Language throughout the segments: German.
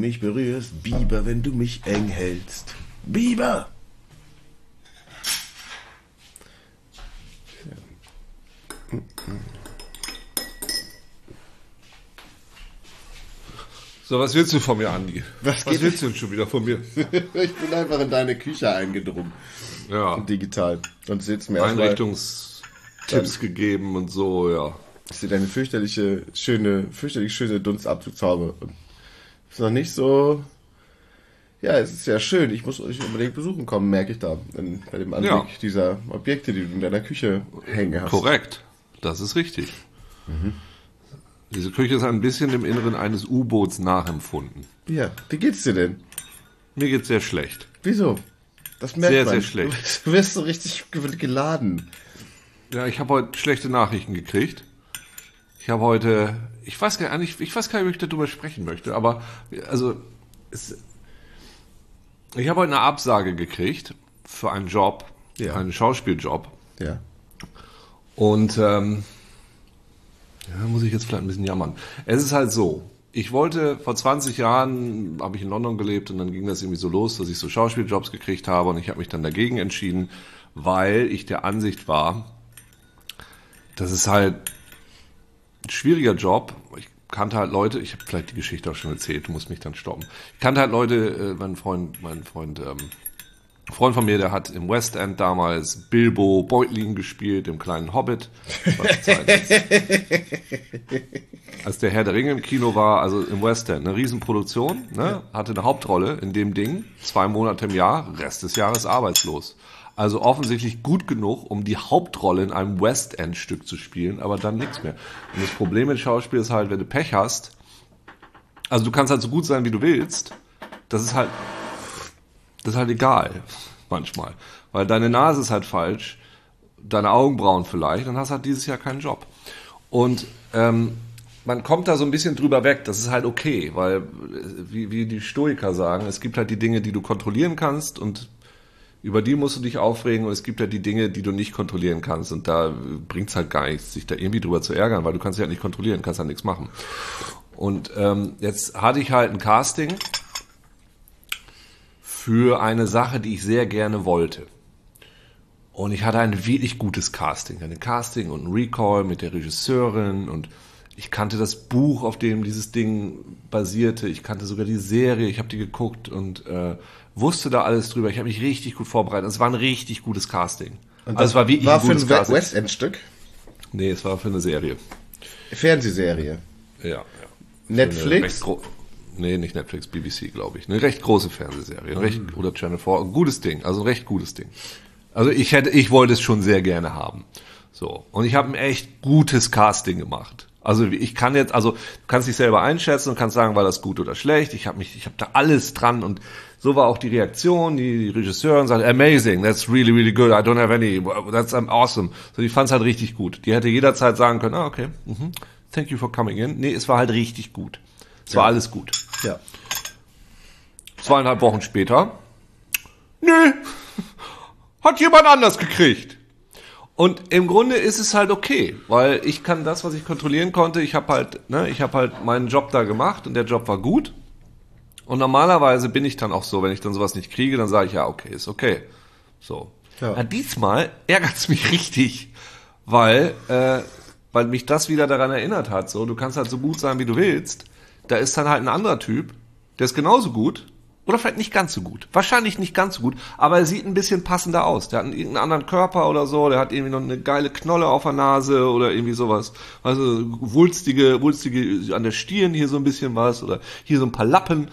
mich berührst, Biber, wenn du mich eng hältst. Biber! So, was willst du von mir, Andi? Was Was, willst du denn schon wieder von mir? ich bin einfach in deine Küche eingedrungen. Ja, Digital. Und sitzt mir Einrichtungstipps gegeben und so, ja. Ich sehe deine fürchterliche, schöne, fürchterlich schöne Dunstabzugshaube. Ist noch nicht so. Ja, es ist sehr schön. Ich muss euch unbedingt besuchen kommen, merke ich da. In, bei dem Anblick Ja. dieser Objekte, die du in deiner Küche hängen hast. Korrekt. Das ist richtig. Diese Küche ist ein bisschen dem Inneren eines U-Boots nachempfunden. Ja, wie geht's dir denn? Mir geht's sehr schlecht. Wieso? Das merkt Sehr, man. sehr schlecht. Du wirst so richtig ge- geladen. Ja, ich habe heute schlechte Nachrichten gekriegt. Ich habe heute, ich weiß gar nicht, ich weiß gar nicht, ob ich darüber sprechen möchte, aber also es, ich habe heute eine Absage gekriegt für einen Job, Ja. einen Schauspieljob. Ja. Und ähm, ja, muss ich jetzt vielleicht ein bisschen jammern. Es ist halt so, ich wollte vor 20 Jahren, habe ich in London gelebt und dann ging das irgendwie so los, dass ich so Schauspieljobs gekriegt habe und ich habe mich dann dagegen entschieden, weil ich der Ansicht war, das ist halt ein schwieriger Job. Ich kannte halt Leute, ich habe vielleicht die Geschichte auch schon erzählt, du musst mich dann stoppen. Ich kannte halt Leute, äh, mein Freund, mein Freund, ähm, Freund von mir, der hat im West End damals Bilbo Beutlin gespielt, im kleinen Hobbit. Als der Herr der Ringe im Kino war, also im West End, eine Riesenproduktion, ne? hatte eine Hauptrolle in dem Ding, zwei Monate im Jahr, Rest des Jahres arbeitslos. Also offensichtlich gut genug, um die Hauptrolle in einem West End Stück zu spielen, aber dann nichts mehr. Und das Problem mit Schauspiel ist halt, wenn du Pech hast, also du kannst halt so gut sein, wie du willst, das ist halt das ist halt egal, manchmal. Weil deine Nase ist halt falsch, deine Augenbrauen vielleicht, dann hast du halt dieses Jahr keinen Job. Und ähm, man kommt da so ein bisschen drüber weg, das ist halt okay, weil, äh, wie, wie die Stoiker sagen, es gibt halt die Dinge, die du kontrollieren kannst und über die musst du dich aufregen und es gibt halt die Dinge, die du nicht kontrollieren kannst und da bringt's halt gar nichts, sich da irgendwie drüber zu ärgern, weil du kannst ja nicht kontrollieren, kannst halt nichts machen. Und ähm, jetzt hatte ich halt ein Casting für eine Sache, die ich sehr gerne wollte. Und ich hatte ein wirklich gutes Casting. Ein Casting und ein Recall mit der Regisseurin und ich kannte das Buch, auf dem dieses Ding basierte. Ich kannte sogar die Serie. Ich habe die geguckt und äh, wusste da alles drüber. Ich habe mich richtig gut vorbereitet. Es war ein richtig gutes Casting. also es war wirklich war für ein We-. West End Stück. Nee, es war für eine Serie. Fernsehserie. Ja, ja. Netflix. Nee, nicht Netflix, BBC, glaube ich. Eine recht große Fernsehserie. Ein recht, oder Channel 4. Ein gutes Ding. Also ein recht gutes Ding. Also ich hätte, ich wollte es schon sehr gerne haben. So. Und ich habe ein echt gutes Casting gemacht. Also ich kann jetzt, also du kannst dich selber einschätzen und kannst sagen, war das gut oder schlecht. Ich habe mich, ich habe da alles dran und so war auch die Reaktion. Die Regisseurin sagt, amazing, that's really, really good. I don't have any, that's awesome. So, die fand es halt richtig gut. Die hätte jederzeit sagen können, ah, okay, mhm, thank you for coming in. Nee, es war halt richtig gut. Es war alles gut. Ja. Zweieinhalb Wochen später, nö, hat jemand anders gekriegt. Und im Grunde ist es halt okay, weil ich kann das, was ich kontrollieren konnte, ich habe halt, ne, ich habe halt meinen Job da gemacht und der Job war gut. Und normalerweise bin ich dann auch so, wenn ich dann sowas nicht kriege, dann sage ich ja, okay, ist okay. So. Ja. Ja. diesmal ärgert es mich richtig, weil, äh, weil mich das wieder daran erinnert hat. So, du kannst halt so gut sein, wie du willst. Da ist dann halt ein anderer Typ, der ist genauso gut oder vielleicht nicht ganz so gut. Wahrscheinlich nicht ganz so gut, aber er sieht ein bisschen passender aus. Der hat einen, irgendeinen anderen Körper oder so, der hat irgendwie noch eine geile Knolle auf der Nase oder irgendwie sowas. Also wulstige, wulstige an der Stirn hier so ein bisschen was oder hier so ein paar Lappen.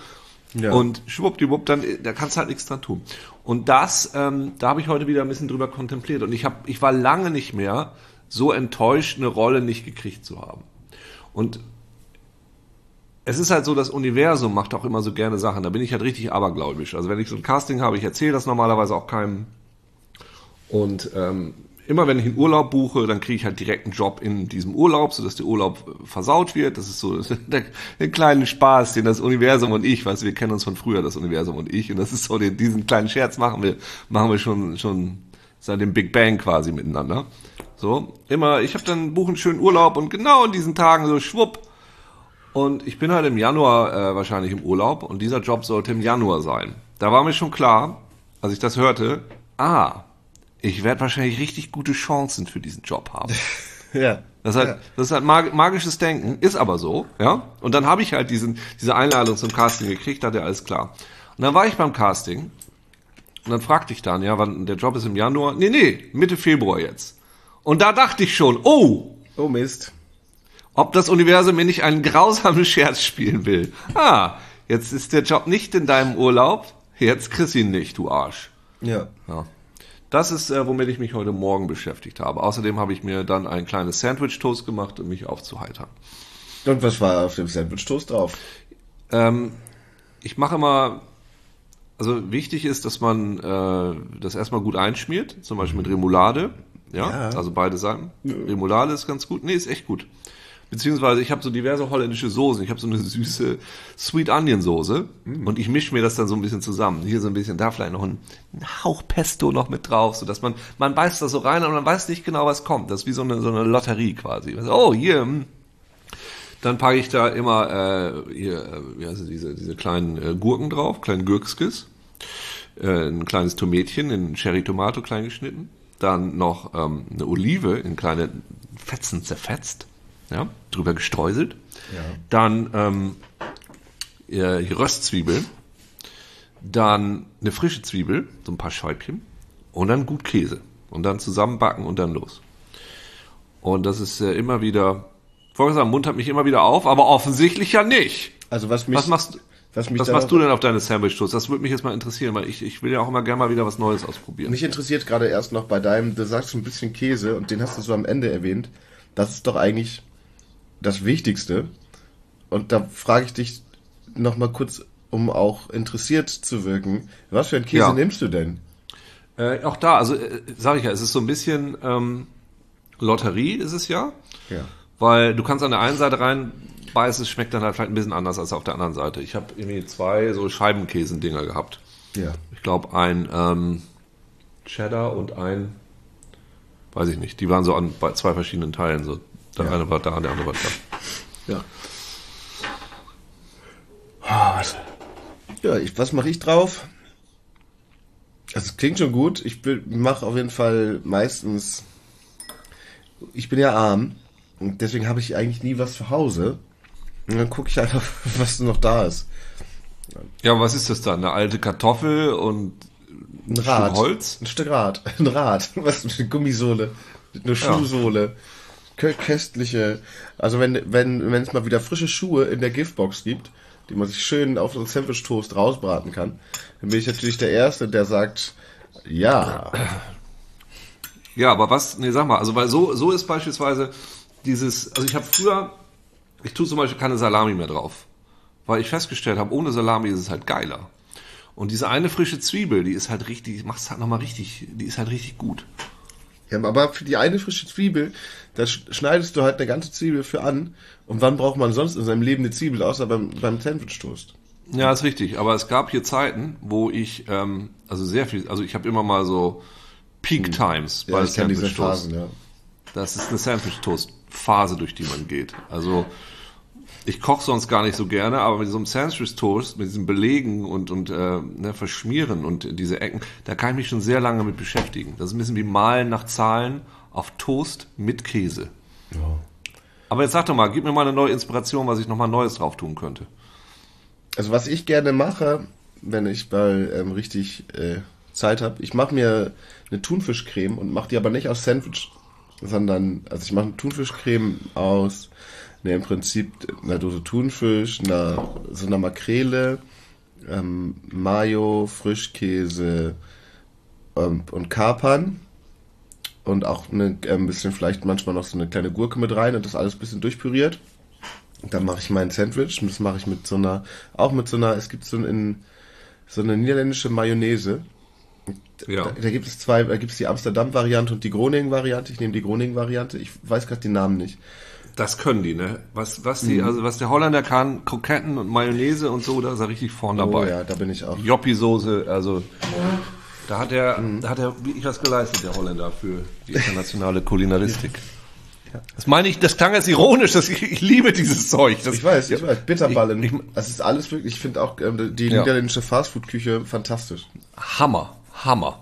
Ja. Und schwuppdiwupp, dann, da kannst du halt nichts dran tun. Und das, ähm, da habe ich heute wieder ein bisschen drüber kontempliert. Und ich, hab, ich war lange nicht mehr so enttäuscht, eine Rolle nicht gekriegt zu haben. Und es ist halt so, das Universum macht auch immer so gerne Sachen. Da bin ich halt richtig abergläubisch. Also wenn ich so ein Casting habe, ich erzähle das normalerweise auch keinem. Und ähm, immer wenn ich einen Urlaub buche, dann kriege ich halt direkt einen Job in diesem Urlaub, sodass der Urlaub äh, versaut wird. Das ist so der, der kleine Spaß, den das Universum und ich, weißt du, wir kennen uns von früher, das Universum und ich. Und das ist so, den, diesen kleinen Scherz machen wir, machen wir schon, schon seit dem Big Bang quasi miteinander. So, immer, ich habe dann buche einen schönen Urlaub und genau in diesen Tagen so schwupp. Und ich bin halt im Januar äh, wahrscheinlich im Urlaub und dieser Job sollte im Januar sein. Da war mir schon klar, als ich das hörte, ah, ich werde wahrscheinlich richtig gute Chancen für diesen Job haben. Ja. Das ist halt, Ja. das ist halt mag, magisches Denken, ist aber so, ja. Und dann habe ich halt diesen, diese Einladung zum Casting gekriegt, da hat er alles klar. Und dann war ich beim Casting und dann fragte ich dann, ja, wann der Job ist im Januar? Nee, nee, Mitte Februar jetzt. Und da dachte ich schon, oh, Oh Mist. Ob das Universum mir nicht einen grausamen Scherz spielen will. Ah, jetzt ist der Job nicht in deinem Urlaub, jetzt kriegst du ihn nicht, du Arsch. Ja. Ja. Das ist, äh, womit ich mich heute Morgen beschäftigt habe. Außerdem habe ich mir dann ein kleines Sandwich-Toast gemacht, um mich aufzuheitern. Und was war auf dem Sandwich-Toast drauf? Ähm, ich mache immer, also wichtig ist, dass man äh, das erstmal gut einschmiert, zum Beispiel mit Remoulade. Ja, Ja. also beide Seiten. Remoulade ist ganz gut. Nee, ist echt gut. Beziehungsweise ich habe so diverse holländische Soßen. Ich habe so eine süße Sweet Onion Soße und ich mische mir das dann so ein bisschen zusammen. Hier so ein bisschen, da vielleicht noch ein, ein Hauch Pesto noch mit drauf, so dass man man beißt da so rein und man weiß nicht genau, was kommt. Das ist wie so eine so eine Lotterie quasi. Oh, hier, hm, dann packe ich da immer äh, hier, äh, wie heißt es, diese, diese kleinen äh, Gurken drauf, kleinen Gürkskis, äh, ein kleines Tomätchen in Cherry Tomato klein geschnitten, dann noch ähm, eine Olive in kleine Fetzen zerfetzt, ja, drüber gestreuselt, Ja. dann ähm, äh, Röstzwiebeln, dann eine frische Zwiebel, so ein paar Scheibchen und dann gut Käse und dann zusammenbacken und dann los. Und das ist äh, immer wieder, vorher sagen, Mund hat mich immer wieder auf, aber offensichtlich ja nicht. Also was mich, Was machst, was mich was da machst du denn auf deine Sandwich-Toast? Das würde mich jetzt mal interessieren, weil ich, ich will ja auch immer gerne mal wieder was Neues ausprobieren. Mich interessiert gerade erst noch bei deinem, du sagst ein bisschen Käse und den hast du so am Ende erwähnt. Das ist doch eigentlich das Wichtigste. Und da frage ich dich noch mal kurz, um auch interessiert zu wirken. Was für einen Käse Ja. nimmst du denn? Äh, auch da, also äh, sage ich ja, es ist so ein bisschen ähm, Lotterie ist es ja, Ja. weil du kannst an der einen Seite reinbeißen, es schmeckt dann halt vielleicht ein bisschen anders als auf der anderen Seite. Ich habe irgendwie zwei so Scheibenkäsendinger gehabt. Ja. Ich glaube ein ähm, Cheddar und ein, weiß ich nicht, die waren so an bei zwei verschiedenen Teilen. So. Der Ja. eine war da, der andere war da. Ja. Was, ja, ich, was mache ich drauf? Also, es klingt schon gut. Ich mache auf jeden Fall meistens. Ich bin ja arm und deswegen habe ich eigentlich nie was zu Hause. Und dann gucke ich einfach, was noch da ist. Ja, was ist das dann? Eine alte Kartoffel und Ein Rad. Stück Holz? Ein Stück Rad. Ein Rad. Was? Eine Gummisohle. Eine Schuhsohle. Kö köstliche. Also wenn, wenn, wenn es mal wieder frische Schuhe in der Giftbox gibt, die man sich schön auf so einen Sandwich-Toast rausbraten kann, dann bin ich natürlich der Erste, der sagt, ja. Ja, aber was, nee, sag mal, also weil so, so ist beispielsweise dieses, also ich habe früher, ich tue zum Beispiel keine Salami mehr drauf, weil ich festgestellt habe, ohne Salami ist es halt geiler. Und diese eine frische Zwiebel, die ist halt richtig, macht's halt nochmal richtig, die ist halt richtig gut. Ja. Aber für die eine frische Zwiebel, da sch- schneidest du halt eine ganze Zwiebel für an. Und wann braucht man sonst in seinem Leben eine Zwiebel, außer beim, beim Sandwich-Toast? Ja, ist richtig. Aber es gab hier Zeiten, wo ich, ähm, also sehr viel, also ich habe immer mal so Peak Times Ja, bei ich kenne diese Sandwich Toast. Phasen, ja. Das ist eine Sandwich-Toast-Phase, durch die man geht. Also ich koche sonst gar nicht so gerne, aber mit so einem Sandwich-Toast, mit diesen Belegen und, und äh, ne, Verschmieren und diese Ecken, da kann ich mich schon sehr lange mit beschäftigen. Das ist ein bisschen wie Malen nach Zahlen auf Toast mit Käse. Aber jetzt sag doch mal, gib mir mal eine neue Inspiration, was ich nochmal Neues drauf tun könnte. Also was ich gerne mache, wenn ich mal ähm, richtig äh, Zeit habe, ich mache mir eine Thunfischcreme und mache die aber nicht aus Sandwich, sondern also ich mache eine Thunfischcreme aus ne, im Prinzip einer Dose Thunfisch, einer so einer Makrele, ähm, Mayo, Frischkäse ähm, und Kapern und auch eine, äh, ein bisschen vielleicht manchmal noch so eine kleine Gurke mit rein und das alles ein bisschen durchpüriert. Und Dann mache ich mein Sandwich und das mache ich mit so einer, auch mit so einer, es gibt so, ein, so eine niederländische Mayonnaise. Ja. Da, da gibt es zwei, da gibt es die Amsterdam-Variante und die Groningen-Variante. Ich nehme die Groningen-Variante. Ich weiß gerade die Namen nicht. Das können die, ne? Was, was die, also was der Holländer kann, Kroketten und Mayonnaise und so, da ist er richtig vorn dabei. Oh ja, da bin ich auch. Joppi-Soße, also da hat er, da hat er wirklich was geleistet, der Holländer, für die internationale Kulinaristik. Das meine ich, das klang jetzt ironisch, das, ich, ich liebe dieses Zeug. Das, Ich weiß, ich weiß. Bitterballen. Ich- ich- das ist alles wirklich, ich finde auch ähm, die Ja. niederländische Fastfood-Küche fantastisch. Hammer, Hammer.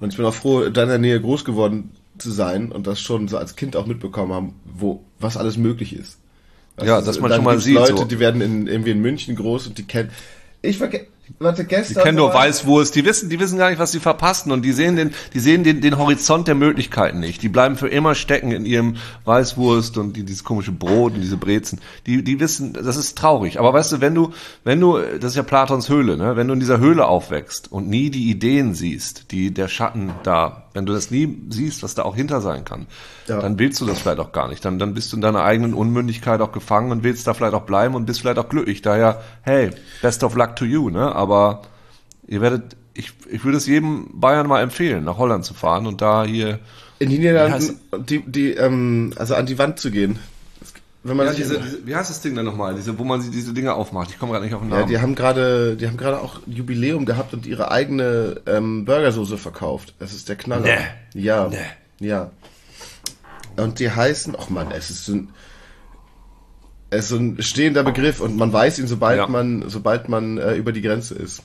Und ich bin auch froh, in deiner Nähe groß geworden zu sein und das schon so als Kind auch mitbekommen haben, wo, was alles möglich ist. Ja, dass man schon mal sieht, Leute, so. die werden in, irgendwie in München groß und die kennen. Ich verge warte, gestern. Die kennen nur war- Weißwurst, die wissen, die wissen gar nicht, was sie verpassen und die sehen den, die sehen den, den Horizont der Möglichkeiten nicht. Die bleiben für immer stecken in ihrem Weißwurst und die, dieses komische Brot und diese Brezen. Die, die wissen, das ist traurig. Aber weißt du, wenn du, wenn du, das ist ja Platons Höhle, ne? Wenn du in dieser Höhle aufwächst und nie die Ideen siehst, die der Schatten da, wenn du das nie siehst, was da auch hinter sein kann, Ja. dann willst du das vielleicht auch gar nicht. Dann, dann bist du in deiner eigenen Unmündigkeit auch gefangen und willst da vielleicht auch bleiben und bist vielleicht auch glücklich. Daher, hey, best of luck to you, ne? Aber ihr werdet, ich, ich würde es jedem Bayern mal empfehlen, nach Holland zu fahren und da hier. In den Niederlanden, die, die, ähm, also an die Wand zu gehen. Wenn man Ja, diese, diese, wie heißt das Ding denn nochmal? Diese, wo man diese Dinge aufmacht. Ich komme gerade nicht auf den Ja, Namen. die haben gerade, die haben gerade auch Jubiläum gehabt und ihre eigene ähm, Burgersoße verkauft. Das ist der Knaller. Nee. Ja. Nee. Ja. Und die heißen, ach man, es ist so ein, ist so ein stehender Begriff und man weiß ihn, sobald Ja. man, sobald man äh, über die Grenze ist.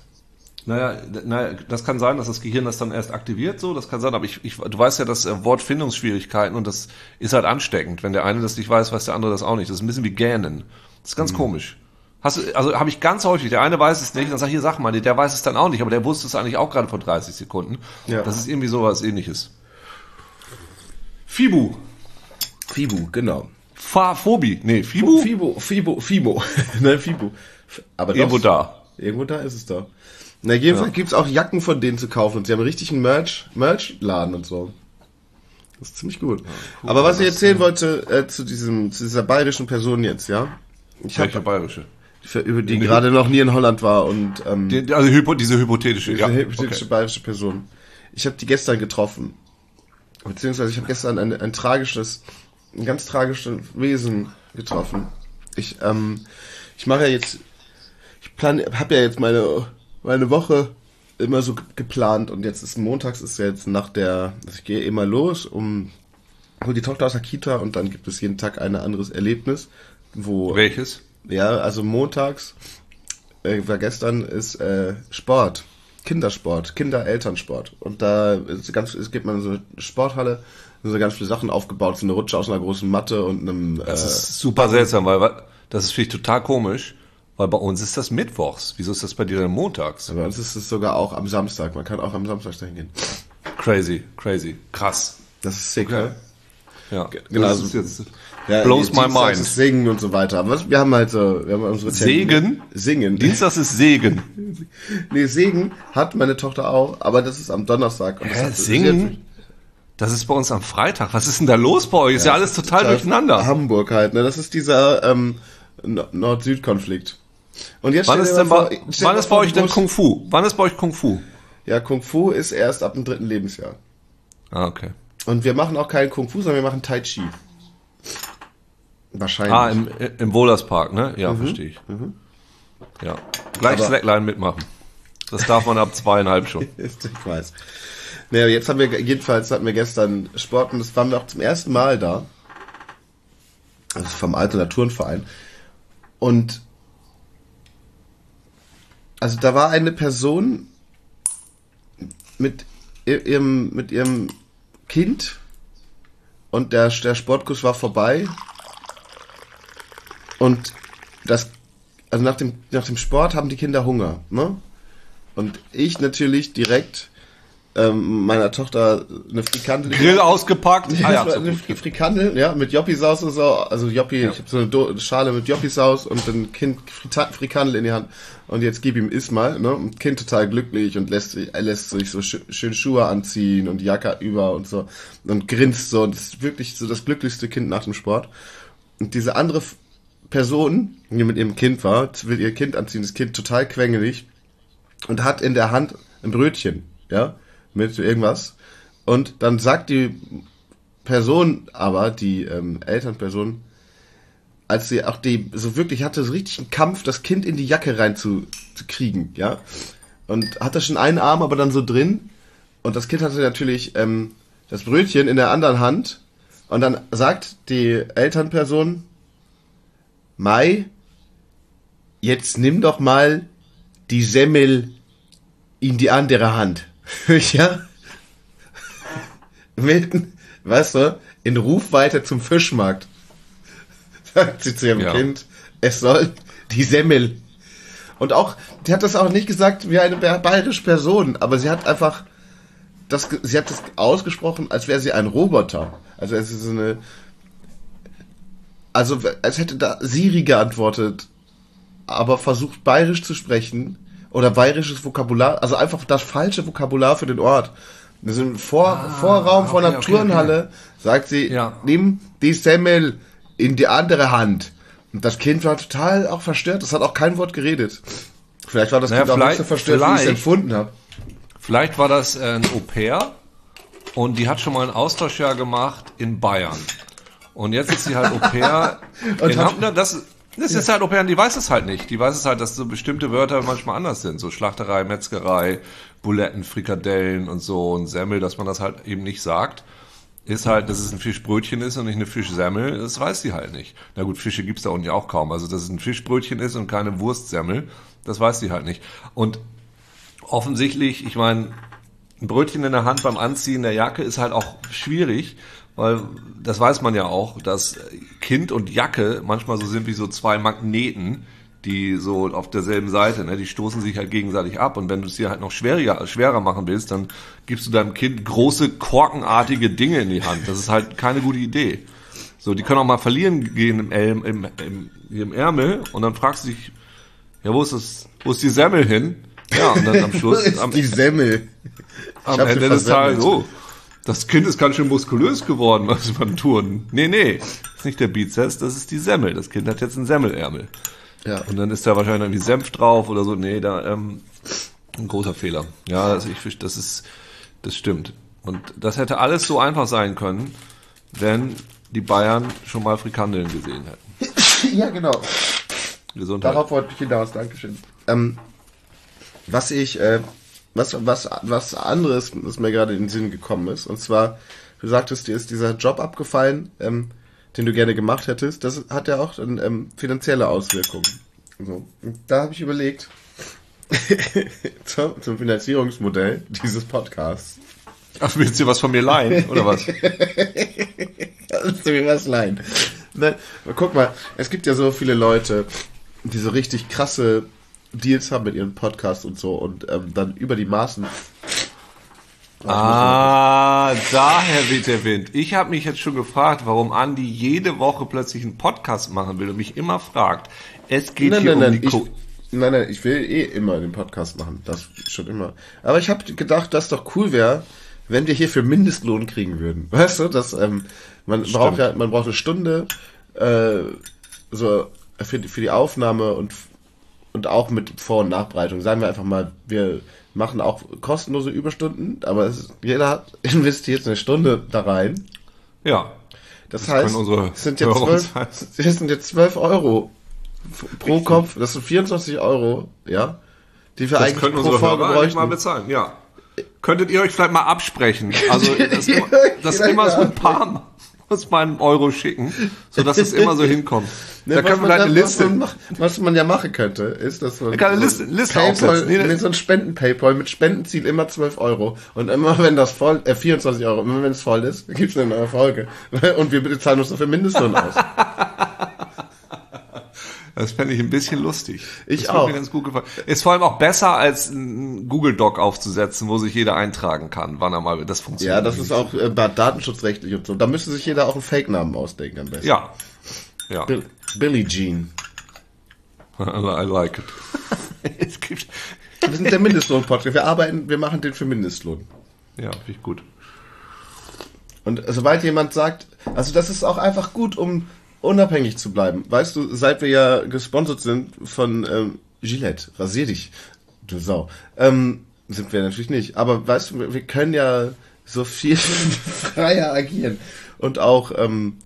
Naja, naja, das kann sein, dass das Gehirn das dann erst aktiviert, so, das kann sein, aber ich, ich, du weißt ja, dass äh, Wortfindungsschwierigkeiten und das ist halt ansteckend. Wenn der eine das nicht weiß, weiß der andere das auch nicht. Das ist ein bisschen wie Gähnen. Das ist ganz komisch. Hast du, also habe ich ganz häufig, der eine weiß es nicht, dann sag ich, hier, sag mal, der weiß es dann auch nicht, aber der wusste es eigentlich auch gerade vor 30 Sekunden. Ja. Das ist irgendwie sowas ähnliches. Fibu. Fibu, genau. Fa Phobi. Nee, Fibu? Fibo, Fibo, Fibo. ne, Fibo. Aber Irgendwo da. Irgendwo da ist es doch. Na, jedenfalls gibt's auch Jacken von denen zu kaufen und sie haben einen richtigen Merch, Merch-Laden und so. Das ist ziemlich gut. Aber was ich erzählen wollte äh, zu diesem, zu dieser bayerischen Person jetzt, ja? Ich Welche habe bayerische? über die gerade noch nie in Holland war und ähm, Die, also hypo, diese hypothetische. diese Ja, hypothetische okay. bayerische Person. Ich habe die gestern getroffen. Beziehungsweise ich habe gestern ein, ein tragisches, ein ganz tragisches Wesen getroffen. Ich, ähm, ich mache ja jetzt, ich plan, habe ja jetzt meine, meine Woche immer so ge- geplant und jetzt ist montags ist ja jetzt nach der, also ich gehe immer los, um hol die Tochter aus der Kita und dann gibt es jeden Tag ein anderes Erlebnis, wo Welches? ja, also montags, äh, war gestern, ist äh, Sport. Kindersport, Kinder-Elternsport. Und da ist ganz, es gibt man so eine Sporthalle, da sind so ganz viele Sachen aufgebaut, so eine Rutsche aus einer großen Matte und einem, äh, Das ist super seltsam, weil das ist finde ich total komisch, weil bei uns ist das mittwochs. Wieso ist das bei dir denn montags? bei uns ist es sogar auch am Samstag. Man kann auch am Samstag dahin gehen. Crazy, crazy, krass. Das ist sick, Okay. Ja, genau, Das ist jetzt Ja, blows my mind. ist Singen und so weiter. Aber wir haben halt so, wir haben unsere Segen? Singen. Dienstags ist Segen. Nee, Segen hat meine Tochter auch, aber das ist am Donnerstag. Das Hä, hat- Singen? Das ist bei uns am Freitag. Was ist denn da los bei euch? Ist ja, alles total durcheinander. Hamburg halt, ne? Das ist dieser ähm, No- Nord-Süd-Konflikt. Und jetzt Wann ist denn bei, vor- stell wann ist bei euch denn Kung Fu? Wann ist bei euch Kung Fu? Ja, Kung Fu ist erst ab dem dritten Lebensjahr. Ah, okay. Und wir machen auch keinen Kung Fu, sondern wir machen Tai Chi. Wahrscheinlich. Ah, im, im Wohlers Park, ne? Ja, verstehe ich. Ja. Gleich Aber- Slackline mitmachen. Das darf man ab zweieinhalb schon. Ich weiß. Naja, jetzt haben wir, jedenfalls hatten wir gestern Sport und das waren wir auch zum ersten Mal da. Also vom Alter Turnverein. Und also da war eine Person mit ihrem, mit ihrem Kind und der, der Sportkurs war vorbei. Und das, also nach dem, nach dem Sport haben die Kinder Hunger, ne? Und ich natürlich direkt ähm, meiner Tochter eine Frikandel. Grill ausgepackt. Ah, ja, Ja, so eine gut. Frikandel, ja, mit Joppi-Saus und so. Also Joppi, ich habe so eine Do Schale mit Joppi-Saus und ein Kind Frikandel in die Hand. Und jetzt gib ihm iss mal, ne? Und Kind total glücklich und lässt sich, er lässt sich so schön, schön Schuhe anziehen und Jacke über und so. Und grinst so. Und das ist wirklich so das glücklichste Kind nach dem Sport. Und diese andere Person, die mit ihrem Kind war, will ihr Kind anziehen, das Kind total quengelig und hat in der Hand ein Brötchen, ja, mit irgendwas. Und dann sagt die Person aber, die ähm, Elternperson, als sie auch die so wirklich hatte, so richtig einen Kampf, das Kind in die Jacke rein zu, zu kriegen, ja. Und hatte schon einen Arm, aber dann so drin. Und das Kind hatte natürlich ähm, das Brötchen in der anderen Hand Und dann sagt die Elternperson, Mai, jetzt nimm doch mal die Semmel in die andere Hand. ja? Mitten, weißt du, in Rufweite zum Fischmarkt. Sagt sie zu ihrem Ja. Kind, es soll die Semmel. Und auch, die hat das auch nicht gesagt wie eine bayerische Person, aber sie hat einfach, das, sie hat das ausgesprochen, als wäre sie ein Roboter. Also es ist eine, also als hätte da Siri geantwortet, aber versucht bayerisch zu sprechen oder bayerisches Vokabular, also einfach das falsche Vokabular für den Ort. Das ist im Vor Vorraum von einer Ah, okay, Turnhalle, sagt sie, Ja. nimm die Semmel in die andere Hand. Und das Kind war total auch verstört, das hat auch kein Wort geredet. Vielleicht war das Naja, Kind auch nicht so verstört, wie ich es empfunden habe. Vielleicht war das äh, ein Au-pair und die hat schon mal ein Austauschjahr gemacht in Bayern. Und jetzt ist sie halt Au-pair. in hat- Hamburg. das, das ist halt Au-pair und die weiß es halt nicht. Die weiß es halt, dass so bestimmte Wörter manchmal anders sind. So Schlachterei, Metzgerei, Buletten, Frikadellen und so und Semmel, dass man das halt eben nicht sagt. Ist halt, dass es ein Fischbrötchen ist und nicht eine Fischsemmel, das weiß sie halt nicht. Na gut, Fische gibt's da unten ja auch kaum. Also, dass es ein Fischbrötchen ist und keine Wurstsemmel, das weiß sie halt nicht. Und offensichtlich, ich meine, ein Brötchen in der Hand beim Anziehen der Jacke ist halt auch schwierig, weil das weiß man ja auch, dass Kind und Jacke manchmal so sind wie so zwei Magneten, die so auf derselben Seite, ne, die stoßen sich halt gegenseitig ab und wenn du es dir halt noch schwerer, schwerer machen willst, dann gibst du deinem Kind große korkenartige Dinge in die Hand. Das ist halt keine gute Idee. So, die können auch mal verlieren gehen im, Elm, im, im, im Ärmel und dann fragst du dich, ja, wo ist das, wo ist die Semmel hin? Ja, und dann am Schluss, am, die Semmel? am Ende des. Tages, oh, das Kind ist ganz schön muskulös geworden, was beim Touren. Nee, nee, ist nicht der Bizeps, das ist die Semmel. Das Kind hat jetzt einen Semmelärmel. Ja. Und dann ist da wahrscheinlich irgendwie Senf drauf oder so. Nee, da, ähm, ein großer Fehler. Ja, das, ich, das ist, das stimmt. Und das hätte alles so einfach sein können, wenn die Bayern schon mal Frikandeln gesehen hätten. ja, genau. Gesundheit. Darauf wollte ich hinaus, Dankeschön. Ähm, was ich, äh, was, was, was anderes, was mir gerade in den Sinn gekommen ist, und zwar, du sagtest, dir ist dieser Job abgefallen, ähm, den du gerne gemacht hättest, das hat ja auch dann, ähm, finanzielle Auswirkungen. So. Und da habe ich überlegt, zum, zum Finanzierungsmodell dieses Podcasts. Ach, willst du was von mir leihen, oder was? Kannst du mir was leihen? Nein, guck mal, es gibt ja so viele Leute, die so richtig krasse Deals haben mit ihren Podcasts und so und ähm, dann über die Maßen. Ah, daher weht der Wind. Ich habe mich jetzt schon gefragt, warum Andi jede Woche plötzlich einen Podcast machen will und mich immer fragt. Es geht Nein, hier nein, um nein, die ich, nein, nein, ich will eh immer den Podcast machen. Das schon immer. Aber ich habe gedacht, dass doch cool wäre, wenn wir hierfür Mindestlohn kriegen würden. Weißt du, dass ähm, man braucht ja, man braucht eine Stunde äh, so für für die Aufnahme und und auch mit Vor- und Nachbereitung. Sagen wir einfach mal, wir machen auch kostenlose Überstunden, aber es, jeder hat investiert eine Stunde da rein. Ja. Das, können heißt, es sind jetzt Hörer uns zwölf, es sind jetzt zwölf Euro f- pro Kopf. Das sind 24 Euro, ja, die wir Das eigentlich können pro unsere Folge Hörer eigentlich mal bräuchten. bezahlen, ja. Könntet ihr euch vielleicht mal absprechen? Also, das das immer so ein mal. Muss meinen Euro schicken, sodass es immer so hinkommt. Ne, da können wir vielleicht eine dann- was Liste. man Was man ja machen könnte, ist, dass man eine Liste- Liste Paypal. Nee, nee, so ein Spenden-Paypal mit Spendenziel immer 12 Euro. Und immer wenn das voll, äh, 24 Euro, immer wenn es voll ist, gibt's eine neue Folge. Und wir bezahlen uns dafür Mindestlohn aus. Das fände ich ein bisschen lustig. Ich das auch. Mir ganz gut gefallen. Ist vor allem auch besser, als ein Google Doc aufzusetzen, wo sich jeder eintragen kann, wann er mal, das funktioniert. Ja, das ist auch äh, datenschutzrechtlich und so. Da müsste sich jeder auch einen Fake-Namen ausdenken am besten. Ja. Ja. Bill, Billie Jean. I like it. es gibt, Wir sind der Mindestlohn-Podcast. Wir arbeiten, wir machen den für Mindestlohn. ja, finde ich gut. Und sobald jemand sagt, also das ist auch einfach gut, um unabhängig zu bleiben. Weißt du, seit wir ja gesponsert sind von ähm, Gillette, rasier dich, du Sau. Ähm, sind wir natürlich nicht. Aber weißt du, wir- können ja so viel freier agieren. Und auch, ähm,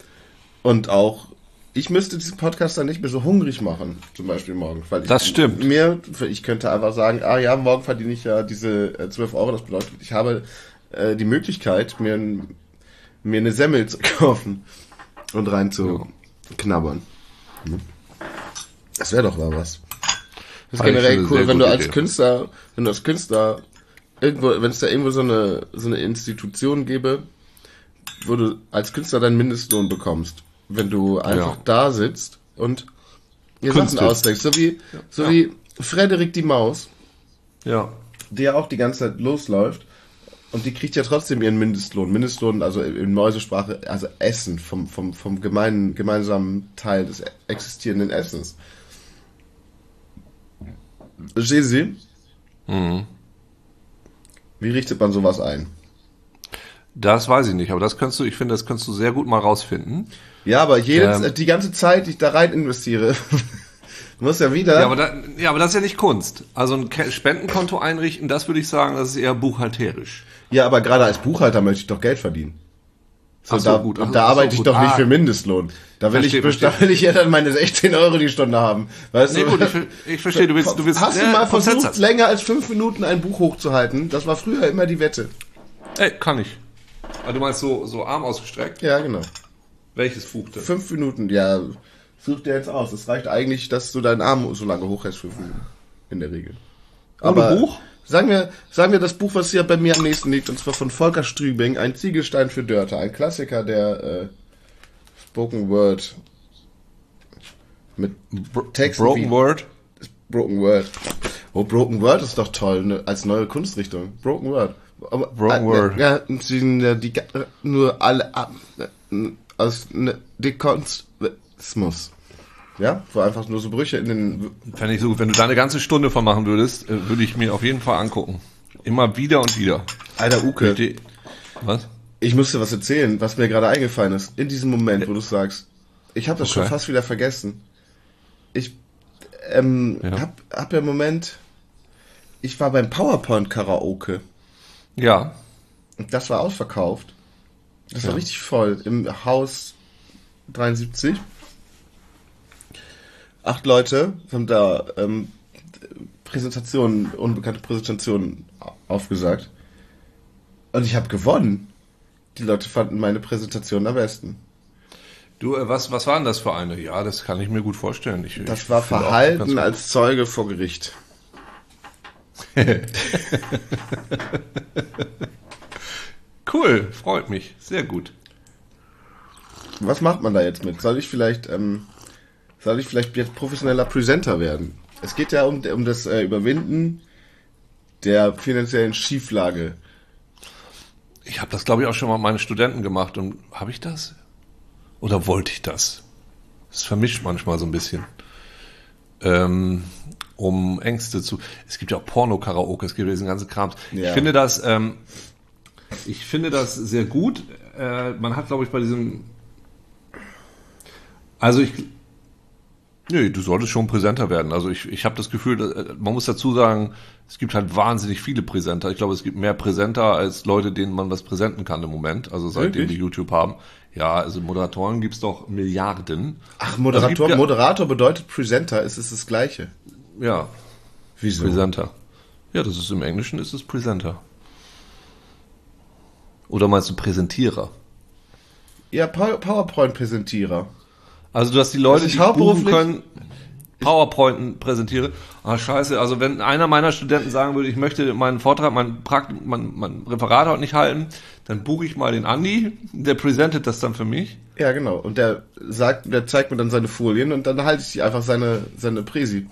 und auch, ich müsste diesen Podcast dann nicht mehr so hungrig machen, zum Beispiel morgen. Weil ich, Das stimmt. Mir, ich könnte einfach sagen, ah ja, morgen verdiene ich ja diese äh, 12 Euro. Das bedeutet, ich habe äh, die Möglichkeit, mir ein mir eine Semmel zu kaufen und rein zu knabbern. Das wäre doch mal was. Das ist generell cool, wenn du als Idee. Künstler, wenn du als Künstler irgendwo, wenn es da irgendwo so eine, so eine Institution gäbe, wo du als Künstler deinen Mindestlohn bekommst, wenn du einfach Ja. da sitzt und dir Sachen ausdenkst, so wie, so Ja. wie Frederik die Maus, Ja. ja auch die ganze Zeit losläuft und die kriegt ja trotzdem ihren Mindestlohn. Mindestlohn, also in Mäusesprache, also Essen vom, vom, vom gemeinen, gemeinsamen Teil des existierenden Essens. Verstehen Sie? Mhm. Wie richtet man sowas ein? Das weiß ich nicht, aber das kannst du, ich finde, das kannst du sehr gut mal rausfinden. Ja, aber jede, Ähm. die ganze Zeit, die ich da rein investiere, muss ja wieder. Ja, aber, da, ja, aber das ist ja nicht Kunst. Also ein Spendenkonto einrichten, das würde ich sagen, das ist eher buchhalterisch. Ja, aber gerade als Buchhalter möchte ich doch Geld verdienen. So, so, da, gut. und Ach da so, arbeite ich gut. doch nicht Ah. für Mindestlohn. Da will, Verstehe, ich, da will ich ja dann meine 16 Euro die Stunde haben. Weißt Nee, du? gut, ich, ich verstehe, du willst, du willst, Hast du äh, mal vom versucht, Zensus. länger als fünf Minuten ein Buch hochzuhalten? Das war früher immer die Wette. Ey, kann ich. Ah, du meinst so, so Arm ausgestreckt? Ja, genau. Welches Buch denn? Fünf Minuten, ja. Such dir jetzt aus. Es reicht eigentlich, dass du deinen Arm so lange hochhältst, fünf Minuten. In der Regel. Ohne Buch? Sagen wir, sagen wir das Buch, was hier bei mir am nächsten liegt, und zwar von Volker Strübing, ein Ziegelstein für Dörte, ein Klassiker der äh, Spoken Word mit Texten Broken wie Word? Broken Word. Oh, Broken Word ist doch toll, ne, als neue Kunstrichtung. Broken Word. Aber, Broken äh, Word. Ja, die, die, die nur alle äh, aus ne, Dekonstruismus. Ja, wo einfach nur so Brüche in den Fände ich so gut. Wenn du da eine ganze Stunde von machen würdest, äh, würde ich mir auf jeden Fall angucken. Immer wieder und wieder. Alter Uke. Was? Ich muss dir was erzählen, was mir gerade eingefallen ist. In diesem Moment, wo du sagst, ich habe das schon Okay. fast wieder vergessen. Ich ähm, Ja. hab, hab ja im Moment, ich war beim PowerPoint Karaoke Ja. und das war ausverkauft. Das Ja. war richtig voll im Haus 73. Acht Leute haben da ähm, Präsentationen, unbekannte Präsentationen aufgesagt. Und ich habe gewonnen. Die Leute fanden meine Präsentation am besten. Du, äh, was, was war denn das für eine? Ja, das kann ich mir gut vorstellen. Ich, Das ich war Verhalten als Zeuge vor Gericht. Cool, freut mich. Sehr gut. Was macht man da jetzt mit? Soll ich vielleicht, ähm, soll ich vielleicht jetzt professioneller Presenter werden? Es geht ja um, um das äh, Überwinden der finanziellen Schieflage. Ich habe das, glaube ich, auch schon mal mit meinen Studenten gemacht. Und habe ich das? Oder wollte ich das? Das vermischt manchmal so ein bisschen. Ähm, um Ängste zu. Es gibt ja auch Porno-Karaoke, es gibt ja diesen ganzen Kram. Ja. Ich finde das, ähm, ich finde das sehr gut. Äh, man hat, glaube ich, bei diesem. Also ich. Nee, du solltest schon Präsenter werden. Also ich, ich habe das Gefühl, äh, man muss dazu sagen, es gibt halt wahnsinnig viele Präsenter. Ich glaube, es gibt mehr Präsenter als Leute, denen man was präsenten kann im Moment. Also seitdem Wirklich? wir YouTube haben. Ja, also Moderatoren gibt's doch Milliarden. Ach, Also Moderator, ja- Moderator bedeutet Presenter, ist es das Gleiche. Ja, Wieso? Presenter. Ja, das ist im Englischen ist es Presenter. Oder meinst du Präsentierer? Ja, Pow- PowerPoint-Präsentierer. Also, dass die Leute, die buchen können, PowerPointen präsentiere. Ah, scheiße. Also, wenn einer meiner Studenten sagen würde, ich möchte meinen Vortrag, mein, Prakt mein, mein Referat heute nicht halten, dann buche ich mal den Andi, der präsentiert das dann für mich. Ja, genau. Und der sagt, der zeigt mir dann seine Folien und dann halte ich die einfach seine, seine Präsi.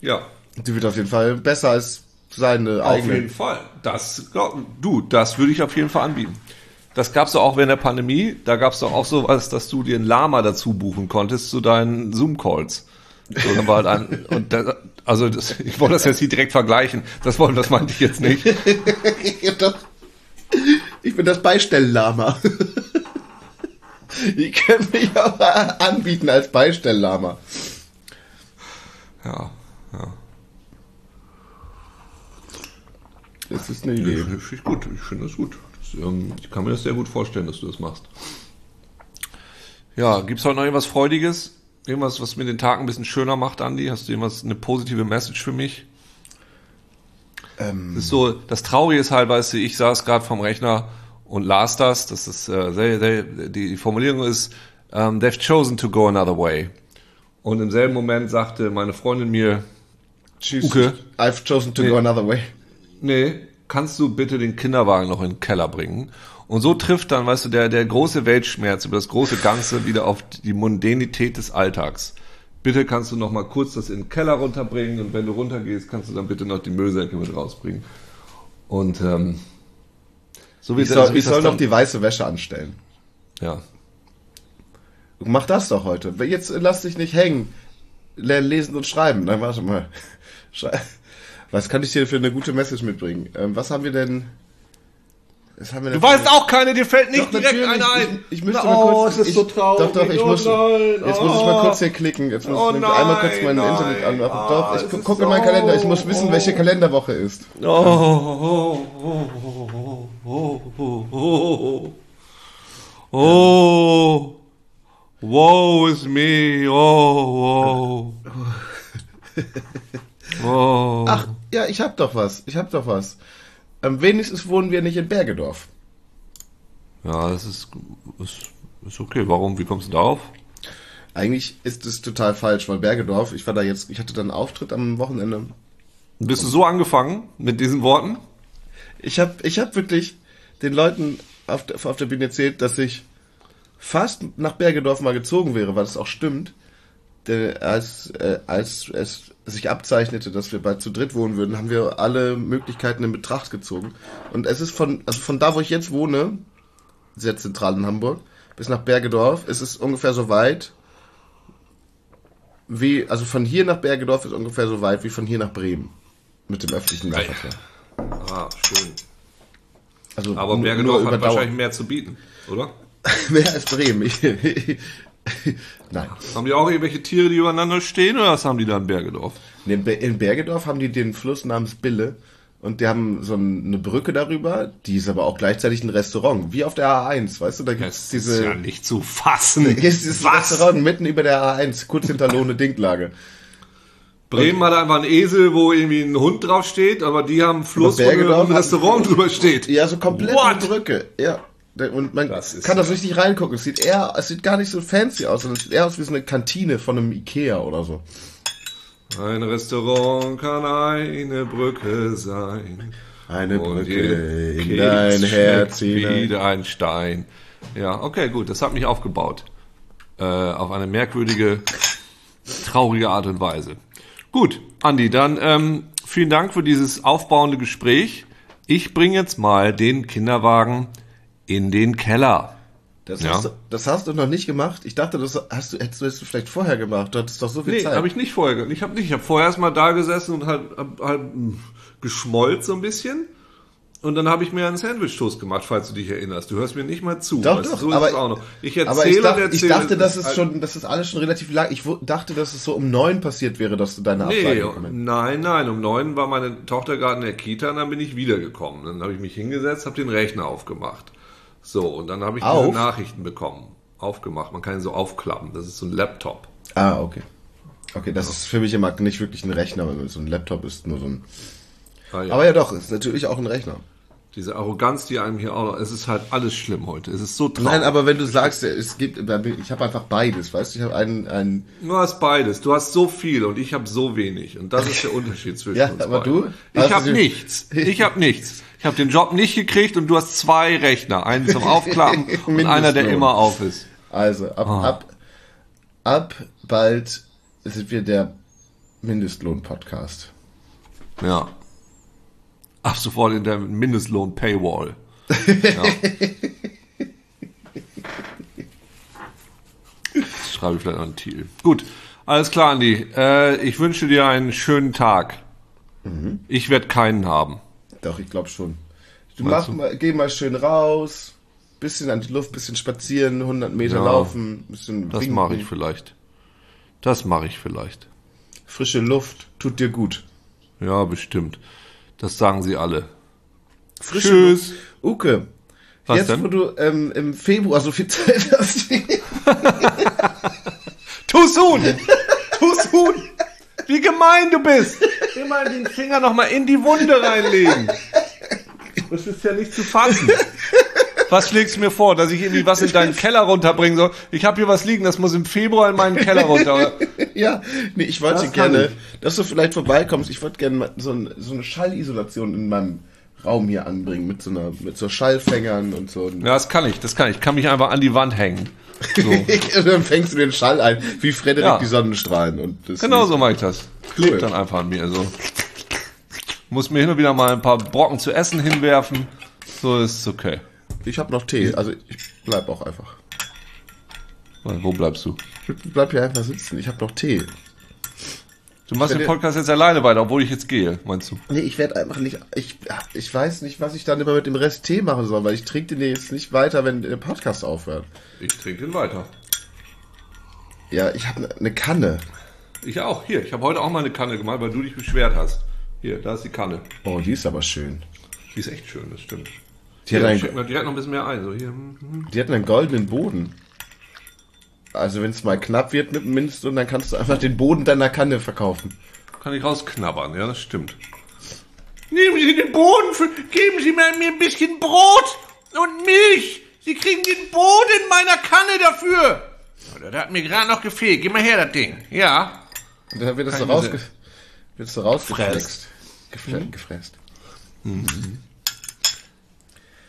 Ja. Die wird auf jeden Fall besser als seine Auf eigene. jeden Fall. Das, du, das würde ich auf jeden Fall anbieten. Das gab's doch auch während der Pandemie. Da gab's doch auch sowas, dass du dir ein Lama dazu buchen konntest zu deinen Zoom-Calls. So, dann war halt ein, und da, also das, ich wollte das jetzt nicht direkt vergleichen. Das wollte, das meinte ich jetzt nicht. Ich bin das Beistelllama. Die können mich auch anbieten als Beistelllama. Ja, ja. Das ist eine Idee. finde ich gut. Ich finde das gut. Ähm, ich kann mir das sehr gut vorstellen, dass du das machst. Ja, gibt's heute noch irgendwas Freudiges? Irgendwas, was mir den Tag ein bisschen schöner macht, Andi? Hast du irgendwas, eine positive Message für mich? Ähm, Das ist so, das Traurige ist halt, weißt du, ich saß gerade vom Rechner und las das. Das ist äh, sehr, sehr, die Formulierung ist, um, they've chosen to go another way. Und im selben Moment sagte meine Freundin mir, Tschüss. Uke. I've chosen to go another way. nee, kannst du bitte den Kinderwagen noch in den Keller bringen? Und so trifft dann, weißt du, der, der große Weltschmerz über das große Ganze wieder auf die Mundanität des Alltags. Bitte kannst du noch mal kurz das in den Keller runterbringen und wenn du runtergehst, kannst du dann bitte noch die Müllsäcke mit rausbringen. Und ähm, so wie Ich das- soll, wie ich das soll noch die weiße Wäsche anstellen. ja. Mach das doch heute. Jetzt lass dich nicht hängen. Lern lesen und schreiben. Dann warte mal. Schrei- was kann ich dir für eine gute Message mitbringen? Ähm, was haben wir denn? Haben wir denn du weißt auch keine, dir fällt nicht doch, direkt eine ein. Ich, ich müsste Na, mal kurz, oh, es ist ich, so traurig. Doch, doch, ich oh, muss, nein, jetzt oh, muss ich mal oh. kurz hier klicken. Jetzt muss oh, ich nein, einmal kurz mein nein, Internet anmachen. Ah, doch, ich gucke so, meinen Kalender. Ich muss wissen, welche Kalenderwoche ist. Oh, oh, oh, oh, oh, oh, oh. oh. wow, is me, oh, wow. Oh. oh. Ach, ja, ich hab doch was. Ich hab doch was. Am wenigstens wohnen wir nicht in Bergedorf. Ja, das ist, ist, ist okay. Warum? Wie kommst du darauf? Eigentlich ist es total falsch, weil Bergedorf, ich war da jetzt, ich hatte da einen Auftritt am Wochenende. Bist du so angefangen mit diesen Worten? Ich habe ich hab wirklich den Leuten auf der, auf der Bühne erzählt, dass ich fast nach Bergedorf mal gezogen wäre, weil das auch stimmt. Denn als, äh, als es sich abzeichnete, dass wir bald zu dritt wohnen würden, haben wir alle Möglichkeiten in Betracht gezogen. Und es ist von, also von da, wo ich jetzt wohne, sehr zentral in Hamburg, bis nach Bergedorf, ist es ungefähr so weit, wie, also von hier nach Bergedorf ist ungefähr so weit wie von hier nach Bremen. Mit dem öffentlichen. Nahverkehr. Ah, schön. Also Aber Bergedorf hat wahrscheinlich mehr zu bieten, oder? Mehr als Bremen. Ich- Nein. Haben die auch irgendwelche Tiere, die übereinander stehen, oder was haben die da in Bergedorf? In Be- In Bergedorf haben die den Fluss namens Bille und die haben so ein- eine Brücke darüber, die ist aber auch gleichzeitig ein Restaurant, wie auf der A1, weißt du, da gibt's Das diese ist ja nicht zu fassen. hier ist dieses Was? Restaurant mitten über der A1, kurz hinter Lohne Dinklage. Bremen hat einfach einen Esel, wo irgendwie ein Hund drauf steht, aber die haben einen Fluss, wo ein Restaurant drüber steht. Ja, so komplett What? eine Brücke. Ja. Und man Das kann das richtig reingucken. Es sieht eher, es sieht gar nicht so fancy aus, sondern es sieht eher aus wie so eine Kantine von einem Ikea oder so. Ein Restaurant kann eine Brücke sein. Eine Brücke in dein Herz hinein. Wieder ein Stein. Ja, okay, gut, das hat mich aufgebaut. Äh, auf eine merkwürdige, traurige Art und Weise. Gut, Andi, dann ähm, vielen Dank für dieses aufbauende Gespräch. Ich bringe jetzt mal den Kinderwagen in den Keller. Das, Ja. hast du, das hast du noch nicht gemacht. Ich dachte, das hast du, hättest du das vielleicht vorher gemacht. Du hattest doch so viel Nee, Zeit. habe ich nicht vorher. ge- Ich habe nicht. Ich habe vorher erst mal da gesessen und halt, hab, halt geschmollt so ein bisschen. Und dann habe ich mir einen Sandwich-Toast gemacht, falls du dich erinnerst. Du hörst mir nicht mal zu. doch, weißt du, doch, so ist aber, es auch noch. Ich aber erzähle ich, und dachte, erzähle. ich dachte, das ist halt- schon, das ist alles schon relativ lang. Ich dachte, dass es so um neun passiert wäre, dass du deine Nee, Absage bekommst. nein, nein. Um neun war meine Tochter gerade in der Kita und dann bin ich wiedergekommen. Dann habe ich mich hingesetzt, habe den Rechner aufgemacht. So, und dann habe ich Auf? diese Nachrichten bekommen. Aufgemacht. Man kann ihn so aufklappen. Das ist so ein Laptop. Ah, okay. Okay, das ist für mich immer nicht wirklich ein Rechner, weil so ein Laptop ist nur so ein. Ah, ja. Aber ja, doch, ist natürlich auch ein Rechner. Diese Arroganz, die einem hier auch noch. Es ist halt alles schlimm heute. Es ist so traurig. Nein, aber wenn du sagst, es gibt, ich habe einfach beides, weißt du, ich habe einen, einen, Du hast beides. Du hast so viel und ich habe so wenig. Und das ist der Unterschied zwischen Ja, uns aber beiden. du? Ich habe nichts. Ich habe nichts. Ich habe den Job nicht gekriegt und du hast zwei Rechner. Einen zum Aufklappen und einer, der immer auf ist. also ab, Ah. ab, ab bald sind wir der Mindestlohn-Podcast. Ja. Ab sofort in der Mindestlohn-Paywall. Ja. Das schreibe ich vielleicht einen Titel. Gut, alles klar, Andi. Äh, ich wünsche dir einen schönen Tag. Mhm. Ich werde keinen haben. Doch, ich glaube schon. Du Meinst mach du? mal, geh mal schön raus, bisschen an die Luft, bisschen spazieren, 100 Meter Ja. laufen, bisschen Das mache ich vielleicht. Das mache ich vielleicht. Frische Luft tut dir gut. Ja, bestimmt. Das sagen sie alle. Frische Tschüss. Uke, Was jetzt denn? wo du ähm, im Februar so viel Zeit hast, Tu Huhn! Tu Huhn! Wie gemein du bist! Immer den Finger noch mal in die Wunde reinlegen. Das ist ja nicht zu fassen. Was schlägst du mir vor, dass ich irgendwie was in deinen Keller runterbringen soll? Ich habe hier was liegen, das muss im Februar in meinen Keller runter. Ja, nee, ich wollte Das gerne, dass du vielleicht vorbeikommst. Ich wollte gerne so, ein, so eine Schallisolation in meinem Raum hier anbringen mit so einer, mit so Schallfängern und so. Ja, das kann ich, das kann ich. Ich kann mich einfach an die Wand hängen. So. dann fängst du den Schall ein, wie Frederik Ja. die Sonnenstrahlen. Und das Genau so mache ich das. Klebt dann einfach an mir. So. Muss mir hin und wieder mal ein paar Brocken zu essen hinwerfen. So ist es okay. Ich habe noch Tee, also ich bleib auch einfach. Wo bleibst du? Ich bleib hier einfach sitzen. Ich habe noch Tee. Du machst den Podcast jetzt alleine weiter, obwohl ich jetzt gehe, meinst du? Nee, ich werde einfach nicht. Ich, ich weiß nicht, was ich dann immer mit dem Rest Tee machen soll, weil ich trinke den jetzt nicht weiter, wenn der Podcast aufhört. Ich trinke den weiter. Ja, ich habe eine Kanne. Ich auch. Hier, ich habe heute auch mal eine Kanne gemacht, weil du dich beschwert hast. Hier, da ist die Kanne. Oh, die ist aber schön. Die ist echt schön, das stimmt. Die hat, Hier, einen, direkt noch ein bisschen mehr ein. So, hier. die hat einen goldenen Boden. Also wenn es mal knapp wird mit dem Mindestlohn, dann kannst du einfach den Boden deiner Kanne verkaufen. Kann ich rausknabbern, ja, das stimmt. Nehmen Sie den Boden, für, geben Sie mir ein bisschen Brot und Milch. Sie kriegen den Boden meiner Kanne dafür. Das hat mir gerade noch gefehlt. Gib mal her, das Ding. Ja. Und dann wird es so, rausge wird es so rausgefräst. Gefre gefräst.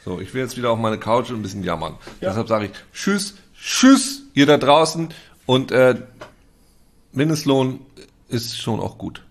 So, ich will jetzt wieder auf meine Couch und ein bisschen jammern. Deshalb sage ich Tschüss, Tschüss, ihr da draußen. Und äh, Mindestlohn ist schon auch gut.